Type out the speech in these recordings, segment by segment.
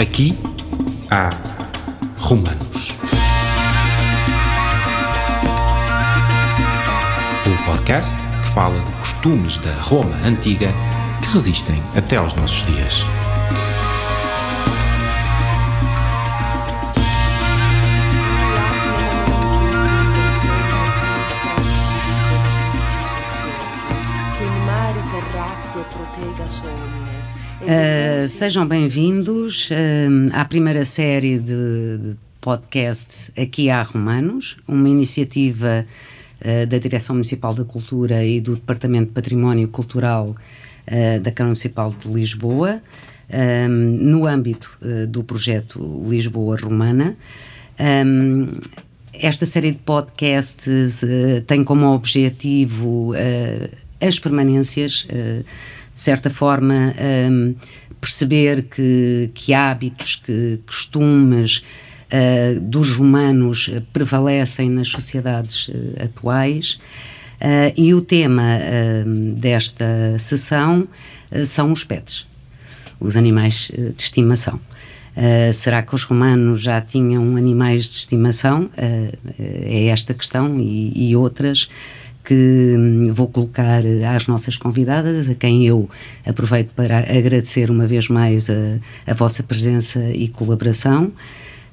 Aqui há Romanos. O podcast que fala de costumes da Roma antiga que resistem até aos nossos dias. Uh, sejam bem-vindos uh, à primeira série de, de podcasts Aqui há Romanos, uma iniciativa uh, da Direção Municipal da Cultura e do Departamento de Património Cultural da Câmara Municipal de Lisboa, um, no âmbito do projeto Lisboa Romana. Um, esta série de podcasts tem como objetivo as permanências de certa forma, um, perceber que, que hábitos, que costumes uh, dos romanos prevalecem nas sociedades uh, atuais. Uh, e o tema desta sessão são os pets, os animais de estimação. Uh, será que os romanos já tinham animais de estimação? Uh, é esta questão e, e outras que hum, vou colocar às nossas convidadas, a quem eu aproveito para agradecer uma vez mais a, a vossa presença e colaboração.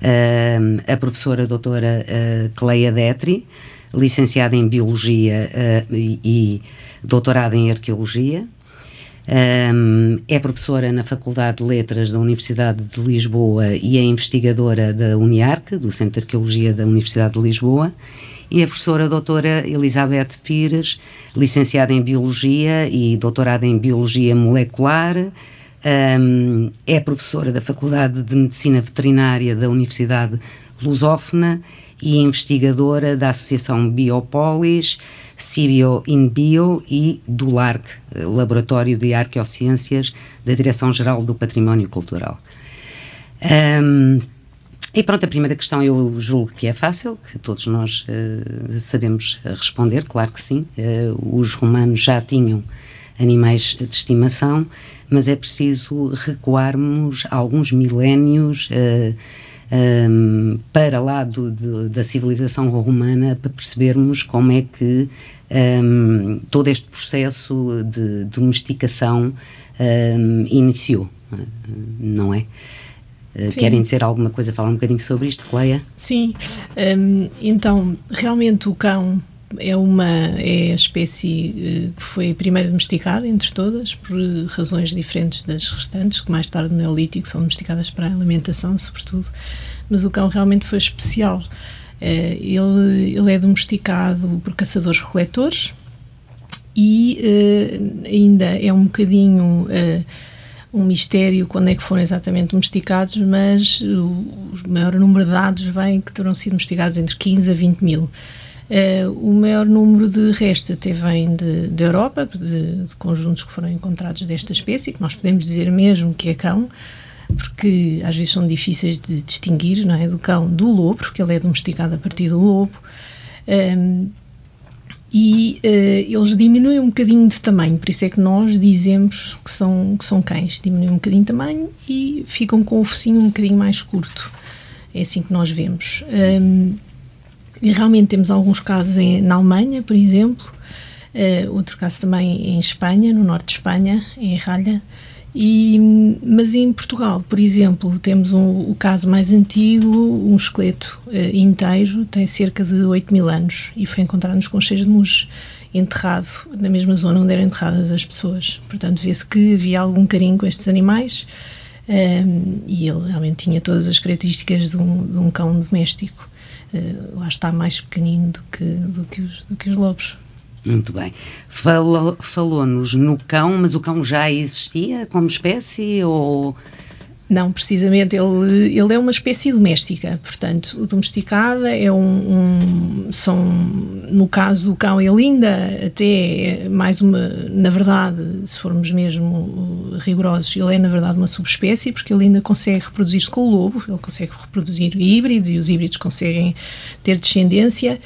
Uh, a professora doutora uh, Cleia Detri, licenciada em Biologia uh, e, e doutorada em Arqueologia. Um, é professora na Faculdade de Letras da Universidade de Lisboa e é investigadora da UNIARC, do Centro de Arqueologia da Universidade de Lisboa e a professora doutora Elizabeth Pires, licenciada em Biologia e doutorada em Biologia Molecular, um, é professora da Faculdade de Medicina Veterinária da Universidade Lusófona e investigadora da Associação Biopolis, Cibio in Bio e do LARC, Laboratório de Arqueociências da Direção-Geral do Património Cultural. Um, e pronto, a primeira questão eu julgo que é fácil, que todos nós uh, sabemos responder, claro que sim. Uh, os romanos já tinham animais de estimação, mas é preciso recuarmos alguns milénios uh, um, para lá do, de, da civilização romana para percebermos como é que um, todo este processo de domesticação um, iniciou, não é? Eh, Sim. Querem dizer alguma coisa, falar um bocadinho sobre isto, Cleia? Sim, um, então, realmente o cão é uma é a espécie uh, que foi a primeira domesticada entre todas, por razões diferentes das restantes, que mais tarde no Neolítico são domesticadas para a alimentação, sobretudo, mas o cão realmente foi especial. Uh, ele, ele é domesticado por caçadores-coletores e uh, ainda é um bocadinho um mistério quando é que foram exatamente domesticados, mas o, maior número de dados vem que terão sido domesticados entre 15 a 20 mil. Uh, o maior número de restos até vem da Europa, de, de, conjuntos que foram encontrados desta espécie, que nós podemos dizer mesmo que é cão, porque às vezes são difíceis de distinguir, não é? Do cão do lobo, porque ele é domesticado a partir do lobo. Ehm, e uh, eles diminuem um bocadinho de tamanho, por isso é que nós dizemos que são, que são cães, diminuem um bocadinho de tamanho e ficam com o focinho um bocadinho mais curto. É assim que nós vemos. Um, e realmente temos alguns casos em, na Alemanha, por exemplo, uh, outro caso também em Espanha, no norte de Espanha, em Ralha, e, mas em Portugal, por exemplo, temos um, o caso mais antigo, um esqueleto uh, inteiro, tem cerca de 8 mil anos e foi encontrado nos Concheiros de Muges, enterrado na mesma zona onde eram enterradas as pessoas. Portanto, vê-se que havia algum carinho com estes animais um, ehm, e ele realmente tinha todas as características de um, de um cão doméstico. Uh, lá está mais pequenino do que, do que, os, do que os lobos. Muito bem. Falou-nos no cão, mas o cão já existia como espécie ou não, precisamente, ele, ele é uma espécie doméstica, portanto, domesticada é um, um, são, no caso do cão, ele ainda até é mais uma, na verdade, se formos mesmo rigorosos, ele é na verdade uma subespécie, porque ele ainda consegue reproduzir-se com o lobo, ele consegue reproduzir híbridos e os híbridos conseguem ter descendência,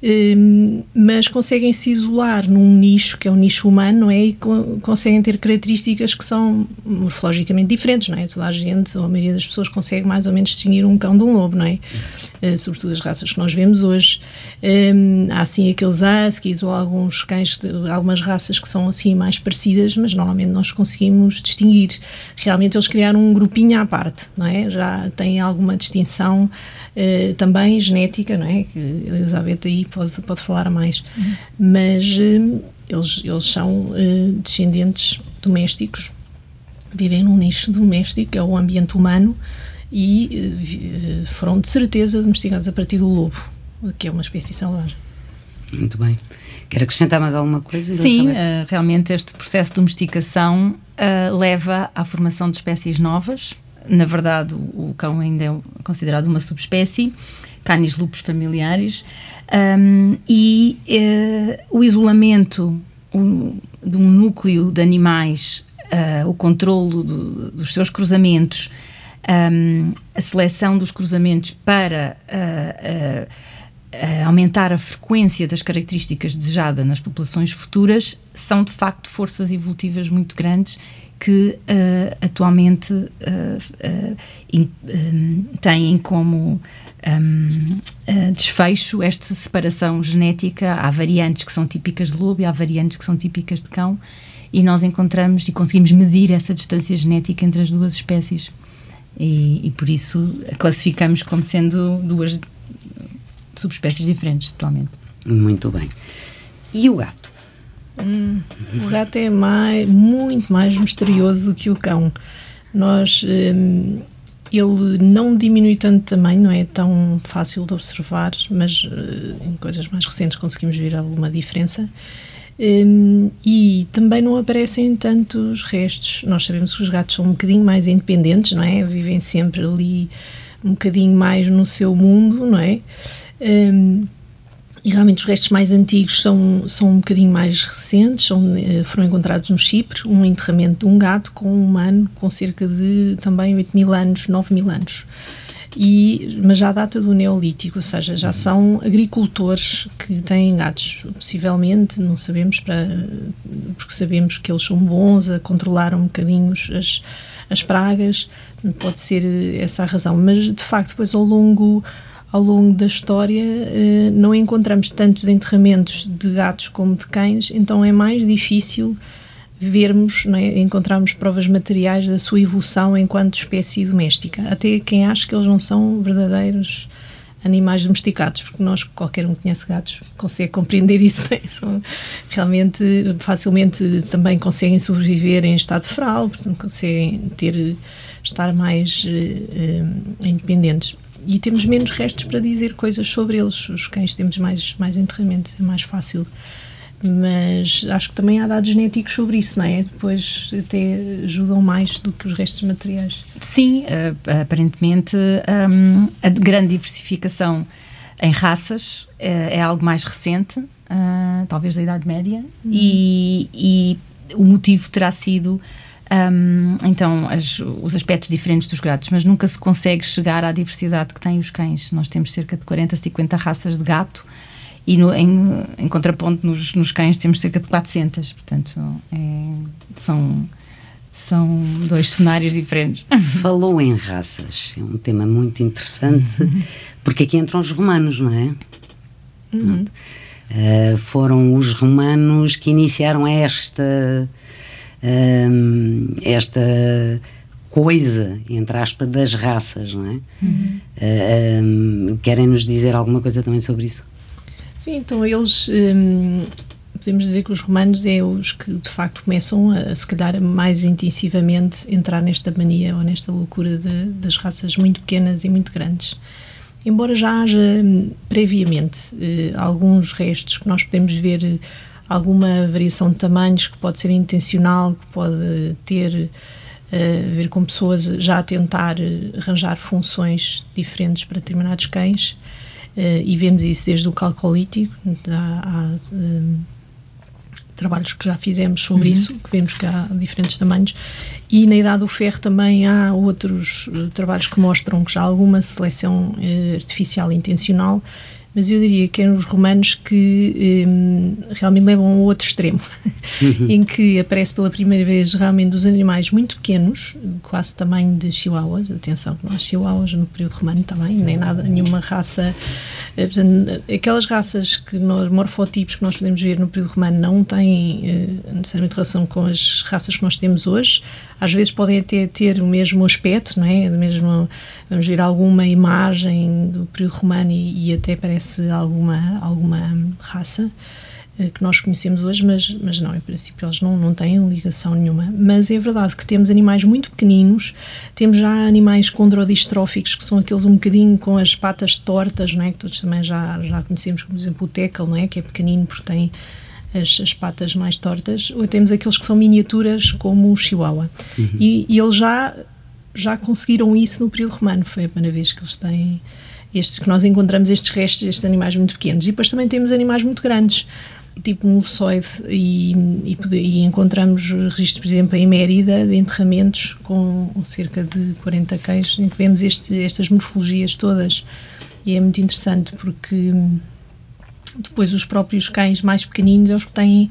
hum, mas conseguem se isolar num nicho, que é um nicho humano, não é? E conseguem ter características que são morfologicamente diferentes, não é? Toda a gente gente, ou a maioria das pessoas, consegue mais ou menos distinguir um cão de um lobo, não é? Uh, sobretudo as raças que nós vemos hoje. Um, há assim aqueles huskies ou alguns cães, de, algumas raças que são assim mais parecidas, mas normalmente nós conseguimos distinguir. Realmente eles criaram um grupinho à parte, não é? Já tem alguma distinção uh, também genética, não é? Que a Elizabeth aí pode, pode falar mais. Uhum. Mas uh, eles, eles são descendentes domésticos vivem num nicho doméstico, que é o ambiente humano, e uh, foram de certeza domesticados a partir do lobo, que é uma espécie selvagem. Muito bem. Quer acrescentar mais alguma coisa? Sim, uh, realmente este processo de domesticação uh, leva à formação de espécies novas. Na verdade, o, o cão ainda é considerado uma subespécie, canis lupus familiares, um, e o isolamento um, de um núcleo de animais uh, o controlo do, dos seus cruzamentos, um, a seleção dos cruzamentos para uh, uh, aumentar a frequência das características desejadas nas populações futuras, são de facto forças evolutivas muito grandes que atualmente in, um, têm como um, desfecho esta separação genética. Há variantes que são típicas de lobo e há variantes que são típicas de cão e nós encontramos e conseguimos medir essa distância genética entre as duas espécies. E, e por isso a classificamos como sendo duas subespécies diferentes atualmente. Muito bem. E o gato? Hum, o gato é mais, muito mais misterioso do que o cão. Nós, hum, ele não diminui tanto tamanho, não é tão fácil de observar, mas uh, em coisas mais recentes conseguimos ver alguma diferença. Um, e também não aparecem tantos restos. Nós sabemos que os gatos são um bocadinho mais independentes, não é? Vivem sempre ali um bocadinho mais no seu mundo, não é? Um, e realmente os restos mais antigos são, são um bocadinho mais recentes, são, eh, foram encontrados no Chipre, um enterramento de um gato com um humano com cerca de também 8 mil anos, 9 mil anos e, mas já data do Neolítico, ou seja, já são agricultores que têm gatos, possivelmente, não sabemos, para, porque sabemos que eles são bons a controlar um bocadinho as, as pragas, pode ser essa a razão, mas de facto depois ao longo ao longo da história eh, não encontramos tantos enterramentos de gatos como de cães, então é mais difícil vermos, é, encontrarmos provas materiais da sua evolução enquanto espécie doméstica. Até quem acha que eles não são verdadeiros animais domesticados, porque nós, qualquer um que conhece gatos, consegue compreender isso. Né? São, realmente, facilmente também conseguem sobreviver em estado feral, portanto, conseguem ter, estar mais uh, independentes. E temos menos restos para dizer coisas sobre eles. Os cães temos mais, mais enterramentos, é mais fácil mas acho que também há dados genéticos sobre isso, não é? Depois até ajudam mais do que os restos materiais. Sim, uh, aparentemente um, a grande diversificação em raças uh, é algo mais recente, uh, talvez da Idade Média, uhum. e, e, o motivo terá sido. Um, então, as, os aspectos diferentes dos gatos, mas nunca se consegue chegar à diversidade que têm os cães. Nós temos cerca de 40, 50 raças de gato, e no, em, em, contraponto nos, nos, cães temos cerca de 400, portanto é, são, são dois cenários diferentes. Falou em raças, é um tema muito interessante, porque aqui entram os romanos, não é? Uhum. Uh, foram os romanos que iniciaram esta, uh, esta coisa, entre aspas, das raças, não é? Uhum. Uh, querem nos dizer alguma coisa também sobre isso? Sim, então eles. Hum, podemos dizer que os romanos é os que de facto começam a, se calhar, mais intensivamente entrar nesta mania ou nesta loucura de, das raças muito pequenas e muito grandes. Embora já haja hum, previamente eh, alguns restos que nós podemos ver eh, alguma variação de tamanhos que pode ser intencional, que pode ter eh, a ver com pessoas já a tentar arranjar funções diferentes para determinados cães, e vemos isso desde o calcolítico, há, há um, trabalhos que já fizemos sobre uhum. isso, que vemos que há diferentes tamanhos, e na Idade do Ferro também há outros uh, trabalhos que mostram que já há alguma seleção uh, artificial intencional mas eu diria que eram os romanos que um, realmente levam ao outro extremo, uhum. em que aparece pela primeira vez realmente os animais muito pequenos, quase tamanho de chihuahuas, atenção, não há chihuahuas no período romano também, nem nada, nenhuma raça eh, portanto, aquelas raças que nós, morfotipos que nós podemos ver no período romano não têm eh, necessariamente relação com as raças que nós temos hoje. Às vezes podem até ter o mesmo aspecto, não é? Mesmo, vamos ver alguma imagem do período romano e, e até parece alguma, alguma raça. Eh, que nós conhecemos hoje, mas, mas não, em princípio eles não, não têm ligação nenhuma. Mas é verdade que temos animais muito pequeninos, temos já animais condrodistróficos, que são aqueles um bocadinho com as patas tortas, não é? que todos também já, já conhecemos, por exemplo, o tecal, não é? que é pequenino porque tem as, as, patas mais tortas, ou temos aqueles que são miniaturas como o chihuahua. Uhum. E, e eles já, já conseguiram isso no período romano, foi a primeira vez que eles têm estes, que nós encontramos estes restos, estes animais muito pequenos. E depois também temos animais muito grandes tipo moçoide e, e, e, encontramos registros, por exemplo, em Mérida, de enterramentos com cerca de 40 cães, em que vemos este, estas morfologias todas. E é muito interessante porque depois os próprios cães mais pequeninos, eles têm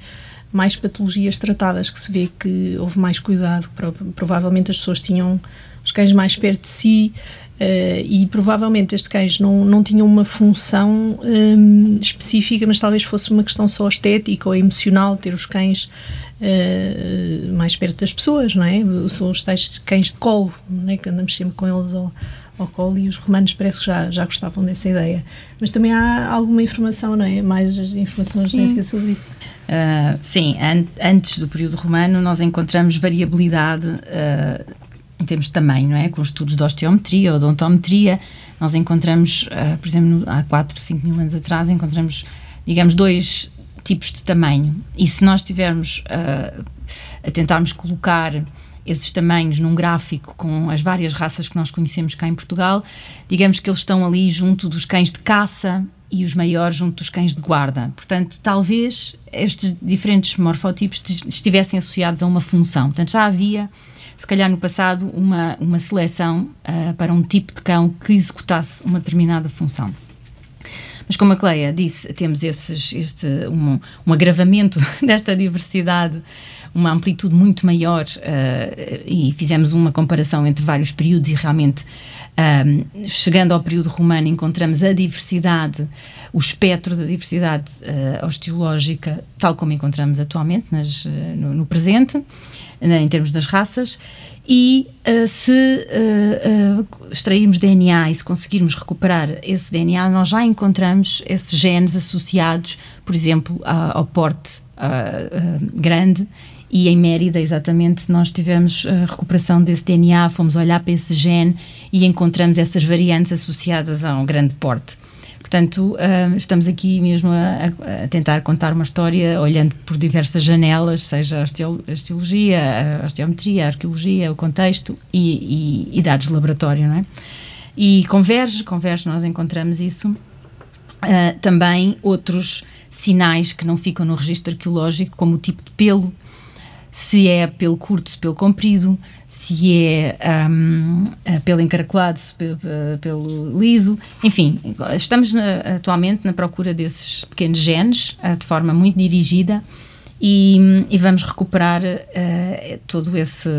mais patologias tratadas, que se vê que houve mais cuidado, provavelmente as pessoas tinham os cães mais perto de si, Uh, e provavelmente estes cães não, não tinham uma função um, específica, mas talvez fosse uma questão só estética ou emocional, ter os cães uh, mais perto das pessoas, não é? São os tais cães de colo, não é? Que andamos sempre com eles ao, ao colo e os romanos parece que já, já gostavam dessa ideia. Mas também há alguma informação, não é? Mais informação genética sobre isso. Uh, sim, an antes do período romano nós encontramos variabilidade em termos de tamanho, não é? Com estudos de osteometria ou odontometria, nós encontramos, uh, por exemplo, há 4, 5 mil anos atrás, encontramos, digamos, dois tipos de tamanho. E se nós estivermos uh, a tentarmos colocar esses tamanhos num gráfico com as várias raças que nós conhecemos cá em Portugal, digamos que eles estão ali junto dos cães de caça e os maiores junto dos cães de guarda. Portanto, talvez estes diferentes morfotipos estivessem associados a uma função. Portanto, já havia se calhar no passado, uma, uma seleção uh, para um tipo de cão que executasse uma determinada função. Mas como a Cleia disse, temos esses, este, um, um agravamento desta diversidade, uma amplitude muito maior uh, e fizemos uma comparação entre vários períodos e realmente um, chegando ao período romano encontramos a diversidade, o espectro da diversidade uh, osteológica tal como encontramos atualmente nas, no, no, presente em termos das raças, e uh, se uh, uh, extrairmos DNA e se conseguirmos recuperar esse DNA, nós já encontramos esses genes associados, por exemplo, ao porte grande. E em Mérida, exatamente, nós tivemos a recuperação desse DNA, fomos olhar para esse gene e encontramos essas variantes associadas a um grande porte. Portanto, uh, estamos aqui mesmo a, a, tentar contar uma história olhando por diversas janelas, seja a osteologia, a osteometria, a arqueologia, o contexto e, e, e, dados de laboratório, não é? E converge, converge, nós encontramos isso. Uh, também outros sinais que não ficam no registro arqueológico, como o tipo de pelo, se é pelo curto, se pelo comprido, se é um, eh, pelo encaracolado, pelo, pelo liso, enfim, estamos na, atualmente na procura desses pequenos genes uh, de forma muito dirigida e, e vamos recuperar uh, todo esse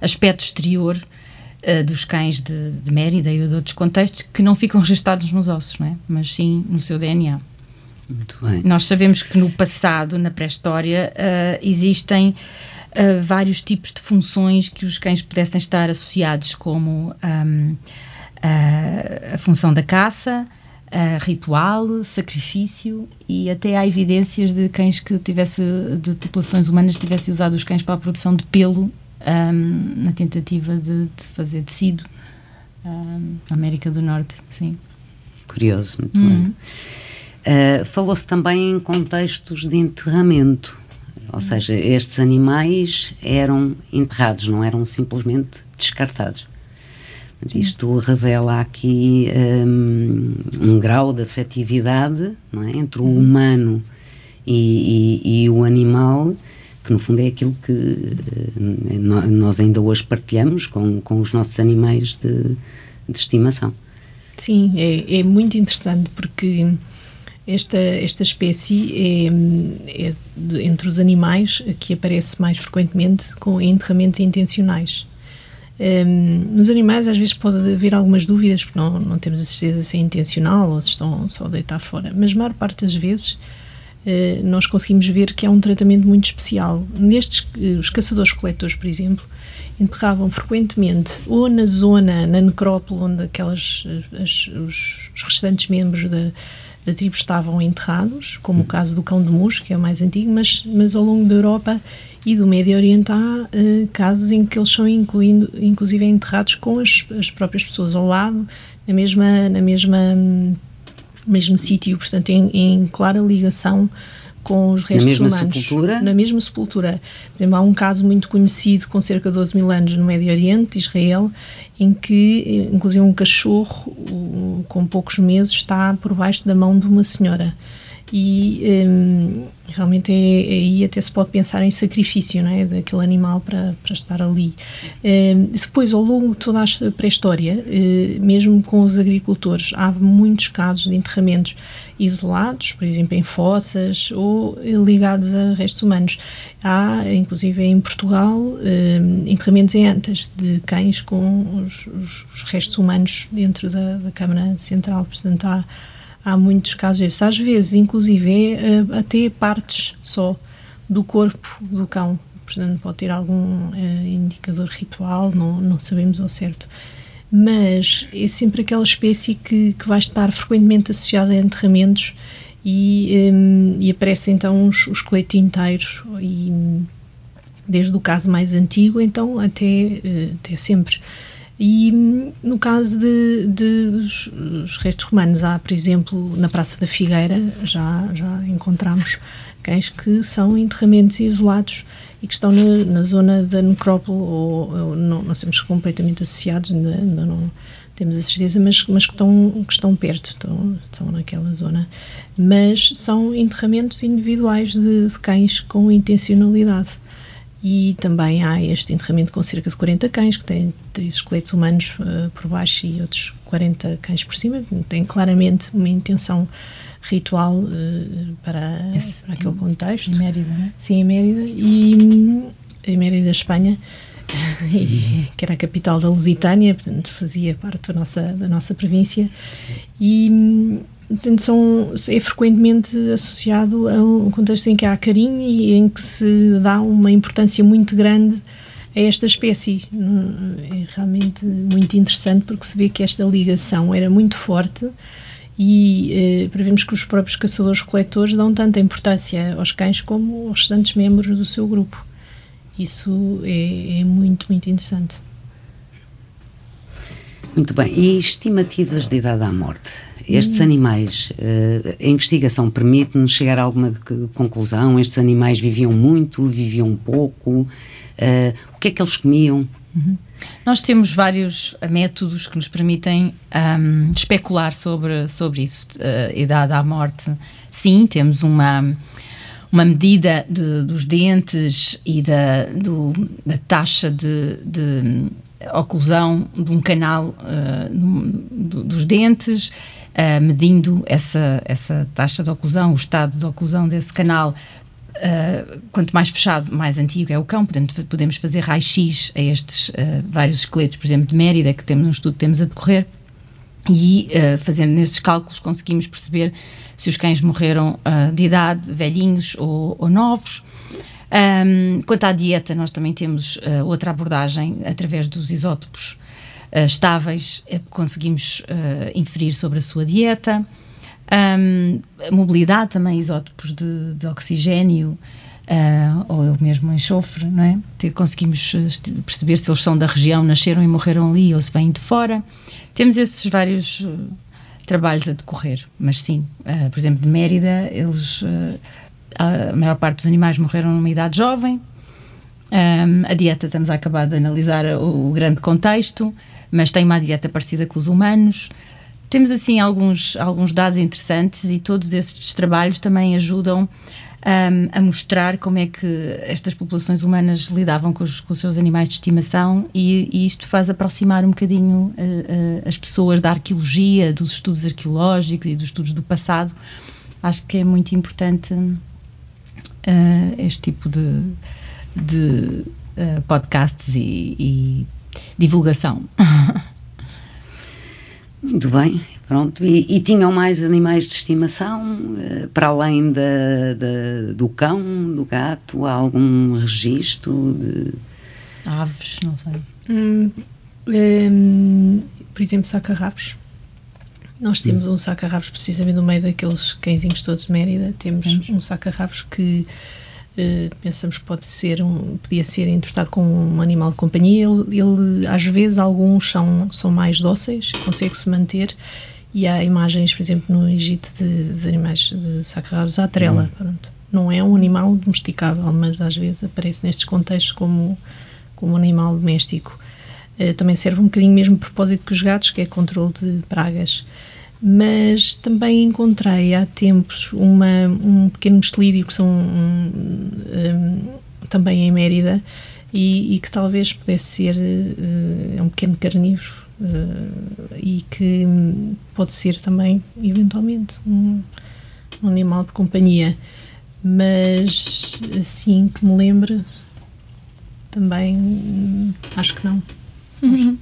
aspecto exterior uh, dos cães de, de Mérida e de outros contextos que não ficam registados nos ossos, não é? mas sim no seu DNA. Muito bem. Nós sabemos que no passado, na pré-história, existem uh, vários tipos de funções que os cães pudessem estar associados, como um, a, a função da caça, ritual, sacrifício e até há evidências de cães que tivesse, de populações humanas tivessem usado os cães para a produção de pelo um, na tentativa de, de fazer tecido um, na América do Norte, sim. Curioso, muito uhum. bem. Uh, Falou-se também em contextos de enterramento. Ou seja, estes animais eram enterrados, não eram simplesmente descartados. Isto revela aqui um, um grau de afetividade é? entre o uhum. humano e, e, e, o animal, que no fundo é aquilo que uh, nós ainda hoje partilhamos com, com os nossos animais de, de estimação. Sim, é, é muito interessante porque esta, esta espécie é, é de, entre os animais que aparece mais frequentemente com enterramentos intencionais. Um, nos animais, às vezes, pode haver algumas dúvidas, porque não, não temos a certeza se é intencional ou se estão só a deitar fora, mas a maior parte das vezes uh, nós conseguimos ver que há um tratamento muito especial. Nestes, uh, os caçadores-coletores, por exemplo, enterravam frequentemente ou na zona, na necrópole, onde aquelas, as, os, os, restantes membros da, da tribo estavam enterrados, como o caso do cão de mus, que é o mais antigo, mas, mas ao longo da Europa e do Médio Oriente há uh, casos em que eles são incluindo, inclusive enterrados com as, as próprias pessoas ao lado, na mesma, na mesma mesmo sítio, portanto em, em clara ligação com os restos na mesma humanos. Sepultura? Na mesma sepultura. Por exemplo, há um caso muito conhecido com cerca de 12 mil anos no Médio Oriente, Israel, em que, inclusive, um cachorro com poucos meses está por baixo da mão de uma senhora. E um, realmente é, é, aí até se pode pensar em sacrifício não é? daquele animal para, para estar ali. Um, depois, ao longo de toda a pré-história, uh, mesmo com os agricultores, há muitos casos de enterramentos isolados, por exemplo, em fossas ou ligados a restos humanos. Há, inclusive em Portugal, um, enterramentos em antas de cães com os, os, os restos humanos dentro da, da Câmara Central. Portanto, há há muitos casos desses. Às vezes, inclusive, é, até partes só do corpo do cão. Portanto, pode ter algum é, indicador ritual, não, não sabemos ao certo. Mas é sempre aquela espécie que, que vai estar frequentemente associada a enterramentos e, um, e aparecem então os, os esqueletos inteiros e desde o caso mais antigo então até, até sempre e no caso de, de dos, restos romanos, há, por exemplo, na Praça da Figueira, já, já encontramos cães que são enterramentos isolados e que estão na, na zona da necrópole, ou, ou não, não somos completamente associados, ainda, ainda, não temos a certeza, mas, mas que, estão, que estão perto, estão, estão naquela zona. Mas são enterramentos individuais de, de cães com intencionalidade. E também há este enterramento com cerca de 40 cães, que tem três esqueletos humanos uh, por baixo e outros 40 cães por cima. Tem claramente uma intenção ritual uh, para, Esse, para aquele contexto. Em Mérida, não é? Sim, em Mérida. E em Mérida, Espanha, que era a capital da Lusitânia, portanto fazia parte da nossa, da nossa província. E São, é frequentemente associado a um contexto em que há carinho e em que se dá uma importância muito grande a esta espécie. É realmente muito interessante porque se vê que esta ligação era muito forte e eh, prevemos que os próprios caçadores-coletores dão tanta importância aos cães como aos restantes membros do seu grupo. Isso é, é muito, muito interessante. Muito bem. E estimativas de idade à morte? Estes hum. animais, uh, a investigação permite-nos chegar a alguma conclusão? Estes animais viviam muito, viviam pouco? Uh, o que é que eles comiam? Uhum. Nós temos vários métodos que nos permitem um, especular sobre, sobre isso. Uh, idade à morte, sim, temos uma, uma medida de, dos dentes e da, do, da taxa de, de oclusão de um canal uh, do, dos dentes uh, medindo essa, essa taxa de oclusão, o estado de oclusão desse canal. Uh, quanto mais fechado, mais antigo é o cão. Portanto, podemos fazer raio-x a estes uh, vários esqueletos, por exemplo, de Mérida, que temos um estudo que temos a decorrer, e uh, fazendo nestes cálculos conseguimos perceber se os cães morreram de idade, velhinhos ou, ou novos. Um, quanto à dieta, nós também temos outra abordagem através dos isótopos uh, estáveis, eh, conseguimos uh, inferir sobre a sua dieta. Um, mobilidade também, isótopos de, de oxigênio uh, ou mesmo enxofre, não é? conseguimos perceber se eles são da região, nasceram e morreram ali ou se vêm de fora. Temos esses vários trabalhos a decorrer, mas sim, por exemplo, de Mérida, eles a maior parte dos animais morreram numa idade jovem. Um, a dieta, estamos a acabar de analisar o, o, grande contexto mas tem uma dieta parecida com os humanos. Temos assim alguns, alguns dados interessantes e todos estes trabalhos também ajudam um, a mostrar como é que estas populações humanas lidavam com os, com os seus animais de estimação e, e isto faz aproximar um bocadinho uh, uh, as pessoas da arqueologia, dos estudos arqueológicos e dos estudos do passado acho que é muito importante uh, este tipo de, de podcasts e, e divulgação. Muito bem, pronto. E, e, tinham mais animais de estimação, uh, para além da, da, do cão, do gato, há algum registro de... Aves, não sei. Hum, um, por exemplo, saca-rabos. Nós temos hum. um saca-rabos precisamente no meio daqueles cãezinhos todos de Mérida. Temos um saca-rabos que uh, pensamos que pode ser um, podia ser interpretado como um animal de companhia. Ele, ele às vezes, alguns são, são mais dóceis, consegue-se manter. E há imagens, por exemplo, no Egito de, de animais de saca-rabos à trela. Hum. Pronto. Não é um animal domesticável, mas às vezes aparece nestes contextos como, como um animal doméstico. Uh, também serve um bocadinho mesmo propósito que os gatos, que é controle de pragas mas também encontrei há tempos uma, um pequeno mustelídeo que são um, um, também em Mérida e, e, que talvez pudesse ser uh, um pequeno carnívoro uh, e que pode ser também eventualmente um, um, animal de companhia mas assim que me lembre também acho que não uhum.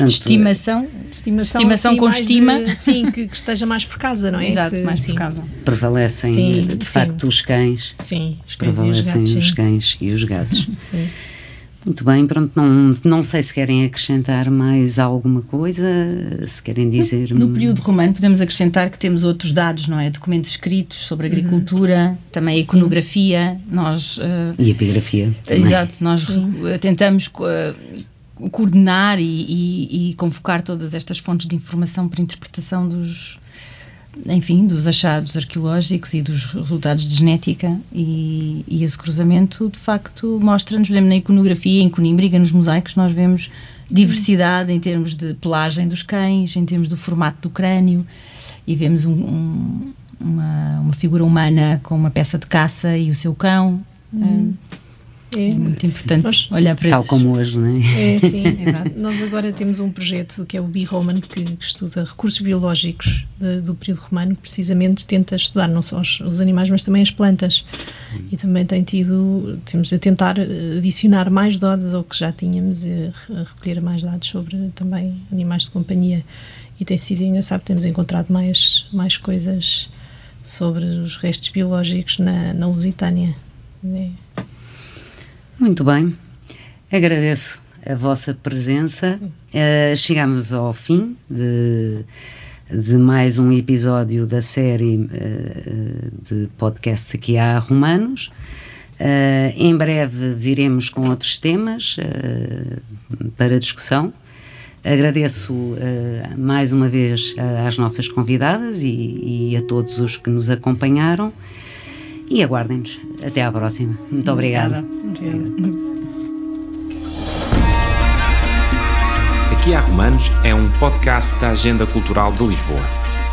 Portanto, estimação, estimação, estimação assim, com estima. De, sim, que, que, esteja mais por casa, não é? Exato, que, mais sim. por casa. Prevalecem, sim, de sim. facto, os cães. Sim, os cães Prevalecem os, gatos, os cães e os gatos. Muito bem, pronto, não, não sei se querem acrescentar mais alguma coisa, se querem dizer... No período romano podemos acrescentar que temos outros dados, não é? Documentos escritos sobre uhum. agricultura, uhum. também a iconografia, nós... Uh, e epigrafia. Também. Exato, nós tentamos uh, coordenar e, e, e, convocar todas estas fontes de informação para interpretação dos enfim, dos achados arqueológicos e dos resultados de genética e, e esse cruzamento de facto mostra-nos, por exemplo, na iconografia, em Conímbriga, nos mosaicos, nós vemos diversidade em termos de pelagem dos cães, em termos do formato do crânio e vemos um, um, uma, uma, figura humana com uma peça de caça e o seu cão. Uhum. É, é muito importante Nós, olhar para Tal como hoje, não é? É, sim, exato. Nós agora temos um projeto que é o B-Roman, que, que, estuda recursos biológicos de, do período romano, que precisamente tenta estudar não só os, os, animais, mas também as plantas. E também tem tido, temos a tentar adicionar mais dados ao que já tínhamos, e recolher mais dados sobre também animais de companhia. E tem sido engraçado, temos encontrado mais, mais coisas sobre os restos biológicos na, na Lusitânia. É. Muito bem, agradeço a vossa presença. Uh, chegamos ao fim de, de, mais um episódio da série uh, de podcasts aqui há Romanos. Uh, em breve viremos com outros temas para discussão. Agradeço mais uma vez às nossas convidadas e, e a todos os que nos acompanharam e aguardem-nos. Até à próxima. Muito obrigada. obrigada. Aqui há Romanos é um podcast da Agenda Cultural de Lisboa.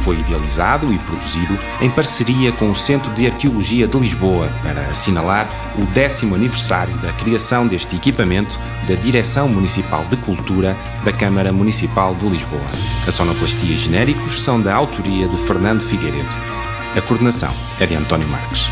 Foi idealizado e produzido em parceria com o Centro de Arqueologia de Lisboa para assinalar o décimo aniversário da criação deste equipamento da Direção Municipal de Cultura da Câmara Municipal de Lisboa. A sonoplastia genéricos são da autoria de Fernando Figueiredo. A coordenação é de António Marques.